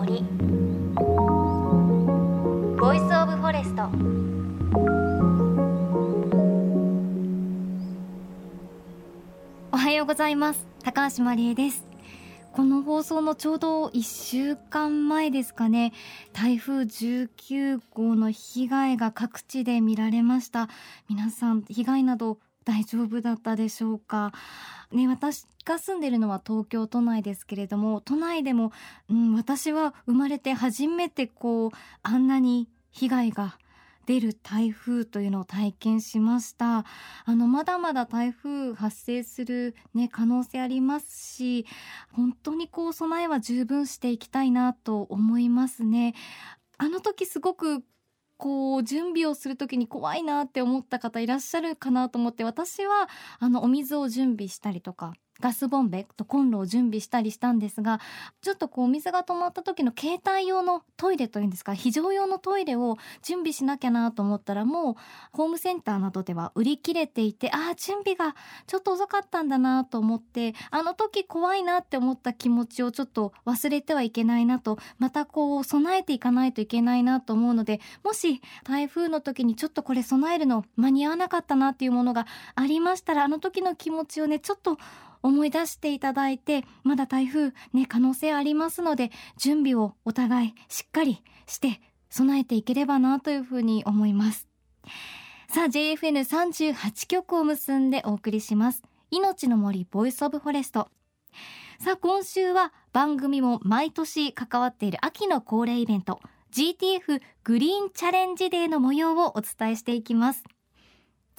森。 Voice of Forest おはようございます。高橋真理恵です。この放送のちょうど1週間前ですかね。台風19号の被害が各地で見られました。皆さん被害など大丈夫だったでしょうか？ね私が住んでるのは東京都内ですけれども都内でも、うん、私は生まれて初めてこうあんなに被害が出る台風というのを体験しました。あのまだまだ台風発生するね可能性ありますし本当にこう備えは十分していきたいなと思いますね。あの時すごくこう準備をする時に怖いなって思った方いらっしゃるかなと思って私はあのお水を準備したりとかガスボンベとコンロを準備したりしたんですがちょっとこうお水が止まった時の携帯用のトイレというんですか非常用のトイレを準備しなきゃなと思ったらもうホームセンターなどでは売り切れていてああ準備がちょっと遅かったんだなと思ってあの時怖いなって思った気持ちをちょっと忘れてはいけないなとまたこう備えていかないといけないなと思うのでもし台風の時にちょっとこれ備えるの間に合わなかったなっていうものがありましたらあの時の気持ちをねちょっと思い出していただいてまだ台風ね可能性ありますので準備をお互いしっかりして備えていければなというふうに思います。さあ JFN38 局を結んでお送りします。命の森 Voice of Forest。さあ今週は番組も毎年関わっている秋の恒例イベント GTF Green Challenge Day の模様をお伝えしていきます。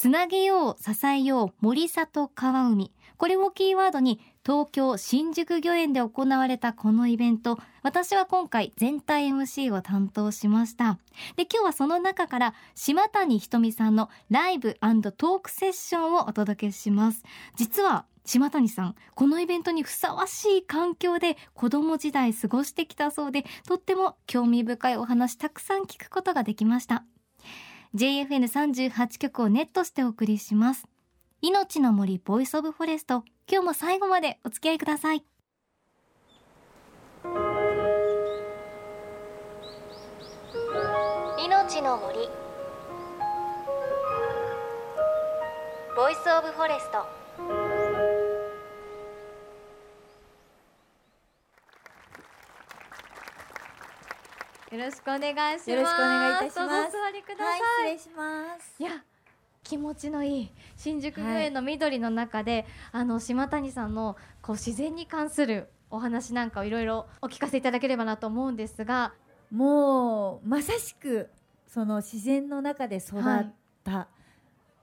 つなげよう支えよう森里川海。これをキーワードに東京新宿御苑で行われたこのイベント。私は今回全体 MC を担当しました。で今日はその中から島谷ひとみさんのライブトークセッションをお届けします。実は島谷さんこのイベントにふさわしい環境で子供時代過ごしてきたそうでとっても興味深いお話たくさん聞くことができました。JFN38 局をネットしてお送りします。命の森 Voice of Forest。今日も最後までお付き合いください。命の森。 Voice of Forest。よろしくお願いします。よろしくお願いいたします。お座りください。はい、失礼します。いや、気持ちのいい新宿御苑の緑の中で、はい、あの島谷さんのこう自然に関するお話なんかをいろいろお聞かせいただければなと思うんですがもうまさしくその自然の中で育った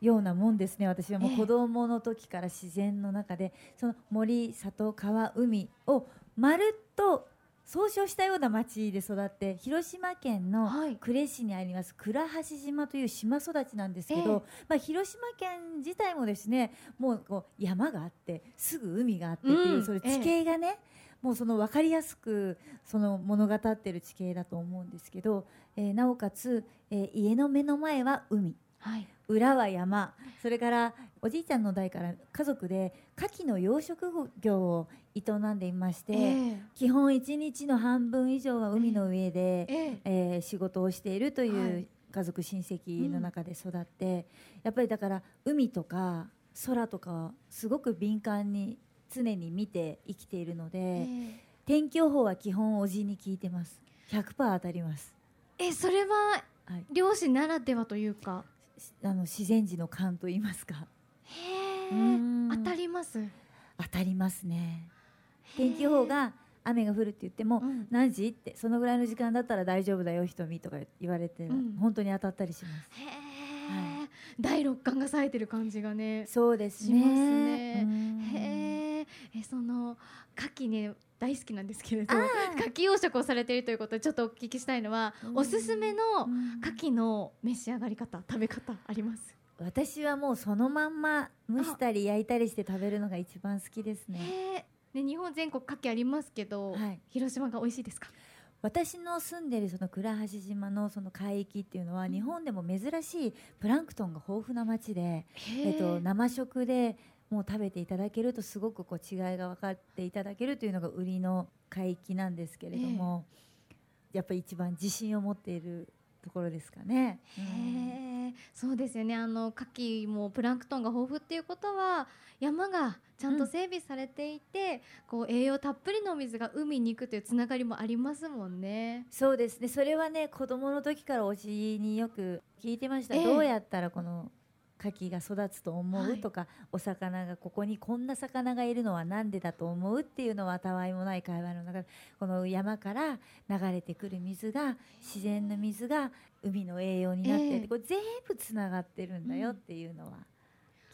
ようなもんですね、はい、私はもう子供の時から自然の中で、その森里川海をまるっと総称したような町で育って広島県の呉市にあります倉橋島という島育ちなんですけど、えー、まあ、広島県自体もですねもうこう山があってすぐ海があってっていう、うん、それ地形がね、えー、もうその分かりやすくその物語ってる地形だと思うんですけど、えー、なおかつ、え家の目の前は海。はい裏は山。それからおじいちゃんの代から家族で牡蠣の養殖業を営んでいまして、えー、基本一日の半分以上は海の上で、えー、えー、仕事をしているという家族親戚の中で育って、はいうん、やっぱりだから海とか空とかすごく敏感に常に見て生きているので、えー、天気予報は基本おじに聞いてます。100%当たります。えそれは漁師ならではというか？あの自然時の勘と言いますか。へ当たります。当たりますね。天気予報が雨が降るって言っても、うん、何時ってそのぐらいの時間だったら大丈夫だよ瞳とか言われて、うん、本当に当たったりします。はい、第六感が冴えてる感じがね。そうですね。ね。へえ、その牡蠣ね大好きなんですけれど牡蠣養殖をされているということでちょっとお聞きしたいのは、おすすめの牡蠣の召し上がり方食べ方あります？私はもうそのまんま蒸したり焼いたりして食べるのが一番好きですね。ね日本全国牡蠣ありますけど、はい、広島が美味しいですか？私の住んでるその倉橋島のその海域っていうのは日本でも珍しいプランクトンが豊富な町で、えっと、生食でもう食べていただけるとすごくこう違いが分かっていただけるというのが売りの海域なんですけれども、えやっぱり一番自信を持っているところですかね。へえ、そうですよね。あの牡蠣もプランクトンが豊富っていうことは山がちゃんと整備されていて、うん、こう栄養たっぷりのお水が海に行くというつながりもありますもんね。そうですね。それはね子供の時からおじによく聞いてました。えー、どうやったらこの牡蠣が育つと思う、とかお魚がここにこんな魚がいるのは何でだと思うっていうのはたわいもない会話の中でこの山から流れてくる水が自然の水が海の栄養になって、えー、これ全部つながってるんだよっていうのは。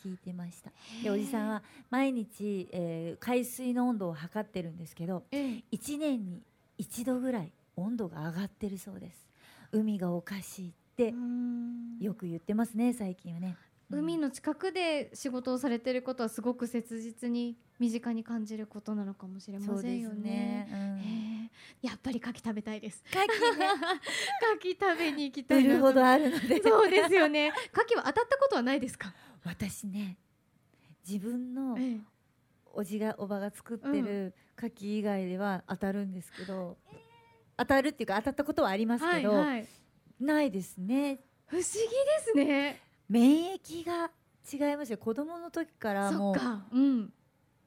聞いてました。でおじさんは毎日、えー、海水の温度を測ってるんですけど、えー、1年に1度ぐらい温度が上がってるそうです。海がおかしいってよく言ってますね最近はね海の近くで仕事をされてることはすごく切実に身近に感じることなのかもしれませんよね。ねうん、やっぱり牡蠣食べたいです。牡蠣ね、食べに行きたいな。ほどあるので。そうですよね。牡蠣は当たったことはないですか？私ね、自分のおじがおばが作ってる牡蠣以外では当たるんですけど、うん、当たるっていうか当たったことはありますけど、はいはい、ないですね。不思議ですね。免疫が違いますよ子供の時からもう、うん、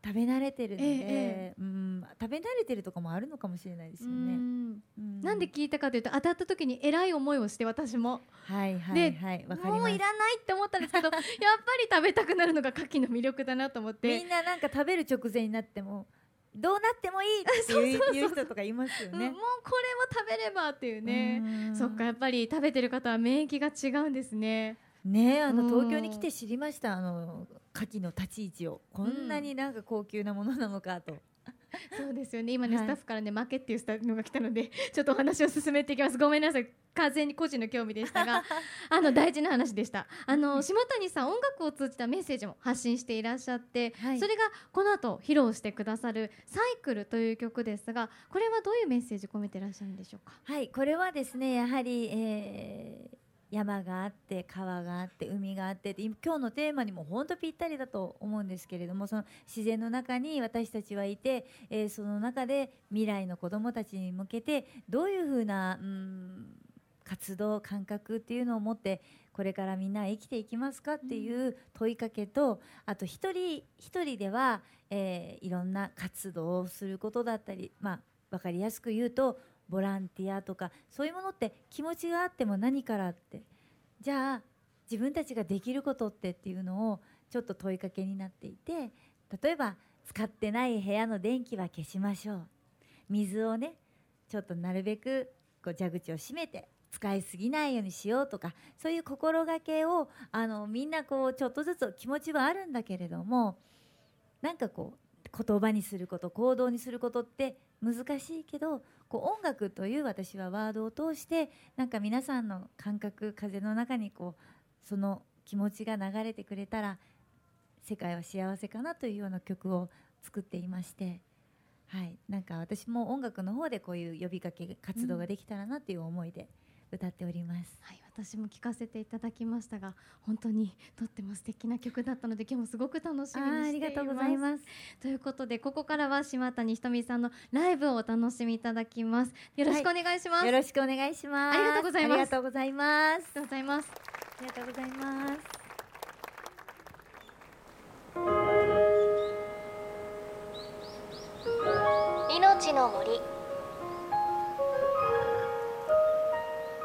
食べ慣れてるので、えー、うん、食べ慣れてるとかもあるのかもしれないですよね。んなんで聞いたかというと当たった時に偉い思いをして私も。はいはいはい。もういらないって思ったんですけど やっぱり食べたくなるのが牡蠣の魅力だなと思って。みんななんか食べる直前になっても。どうなってもいいっていう人とかいますよね。もうこれも食べればっていうね。そっかやっぱり食べてる方は免疫が違うんですね。ねあの東京に来て知りましたあの牡蠣の立ち位置を。こんなになんか高級なものなのかと。そうですよね。今ね、はい、スタッフからね負けっていうスタッフが来たので ちょっとお話を進めていきます。ごめんなさい。完全に個人の興味でしたが あの大事な話でした。あの島谷さん音楽を通じたメッセージも発信していらっしゃって、はい、それがこの後披露してくださる「サイクル」という曲ですがこれはどういうメッセージ込めていらっしゃるんでしょうか？はいこれはですねやはり、えー山があって川があって海があって今日のテーマにも本当ぴったりだと思うんですけれどもその自然の中に私たちはいて、えー、その中で未来の子どもたちに向けてどういうふうなうん活動感覚っていうのを持ってこれからみんな生きていきますかっていう問いかけとあと一人一人では、えー、いろんな活動をすることだったりまあ分かりやすく言うとボランティアとかそういうものって気持ちがあっても何からって。じゃあ自分たちができることってっていうのをちょっと問いかけになっていて例えば使ってない部屋の電気は消しましょう。水をねちょっとなるべくこう蛇口を閉めて使いすぎないようにしようとかそういう心がけをあのみんなこうちょっとずつ気持ちはあるんだけれどもなんかこう言葉にすること行動にすることって難しいけどこう音楽という私はワードを通してなんか皆さんの感覚風の中にこうその気持ちが流れてくれたら世界は幸せかなというような曲を作っていまして、はい、なんか私も音楽の方でこういう呼びかけ活動ができたらなという思いで。歌っております。はい、私も聞かせていただきましたが、本当にとっても素敵な曲だったので、今日もすごく楽しみにありがとうございます。ということで、ここからは島谷ひとみさんのライブをお楽しみいただきます。よろしくお願いします。はい、よろしくお願いします。ありがとうございます。ありがとうございます。ありがとうございます。ありがとうございます。命の森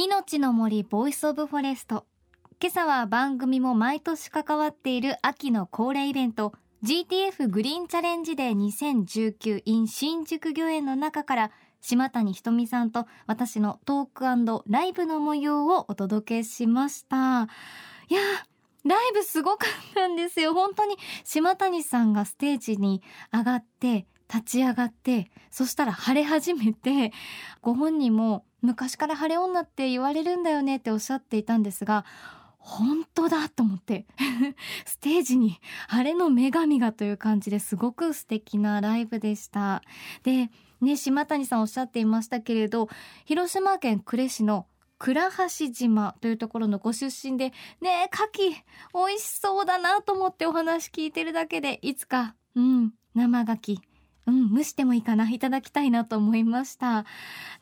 命の森 Voice of Forest 今朝は番組も毎年関わっている秋の恒例イベント GTF グリーンチャレンジデー2019 in 新宿御苑の中から島谷ひとみさんと私のトークライブの模様をお届けしました。いやライブすごかったんですよ。本当に島谷さんがステージに上がって立ち上がってそしたら晴れ始めてご本人も昔から晴れ女って言われるんだよねっておっしゃっていたんですが本当だと思って ステージに晴れの女神がという感じですごく素敵なライブでした。でね島谷さんおっしゃっていましたけれど広島県呉市の倉橋島というところのご出身でねえ牡蠣美味しそうだなと思ってお話聞いてるだけでいつかうん生牡蠣。うん、蒸してもいいかな、いただきたいなと思いました。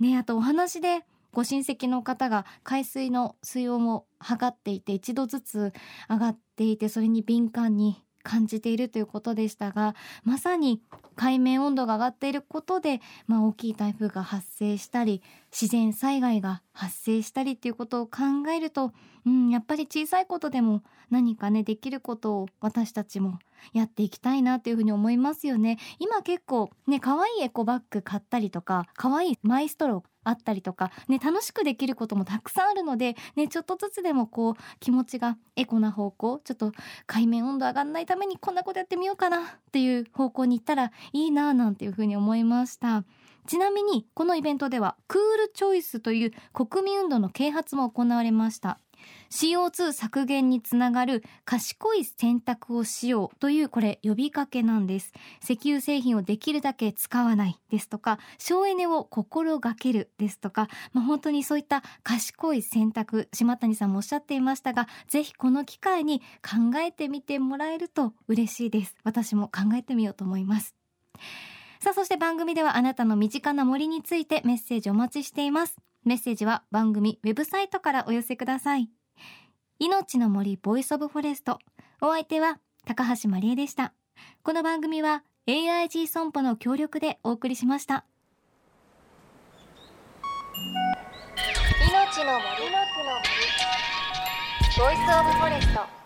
ね、あとお話で、ご親戚の方が海水の水温を測っていて一度ずつ上がっていてそれに敏感に感じているということでしたがまさに海面温度が上がっていることで、まあ、大きい台風が発生したり自然災害が発生したりということを考えると、うん、やっぱり小さいことでも何かねできることを私たちもやっていきたいなというふうに思いますよね。今結構ね可愛いエコバッグ買ったりとか可愛いマイストローあったりとか、ね、楽しくできることもたくさんあるので、ね、ちょっとずつでもこう気持ちがエコな方向ちょっと海面温度上がんないためにこんなことやってみようかなっていう方向に行ったらいいななんていうふうに思いました。ちなみにこのイベントではクールチョイスという国民運動の啓発も行われました。CO2 削減につながる賢い選択をしようというこれ呼びかけなんです。石油製品をできるだけ使わないですとか省エネを心がけるですとか、まあ、本当にそういった賢い選択島谷さんもおっしゃっていましたがぜひこの機会に考えてみてもらえると嬉しいです。私も考えてみようと思います。さあそして番組ではあなたの身近な森についてメッセージお待ちしています。メッセージは番組ウェブサイトからお寄せください。命の森 Voice of Forest。お相手は高橋真理恵でした。この番組は AIG 損保の協力でお送りしました。命の森。の森。 Voice of Forest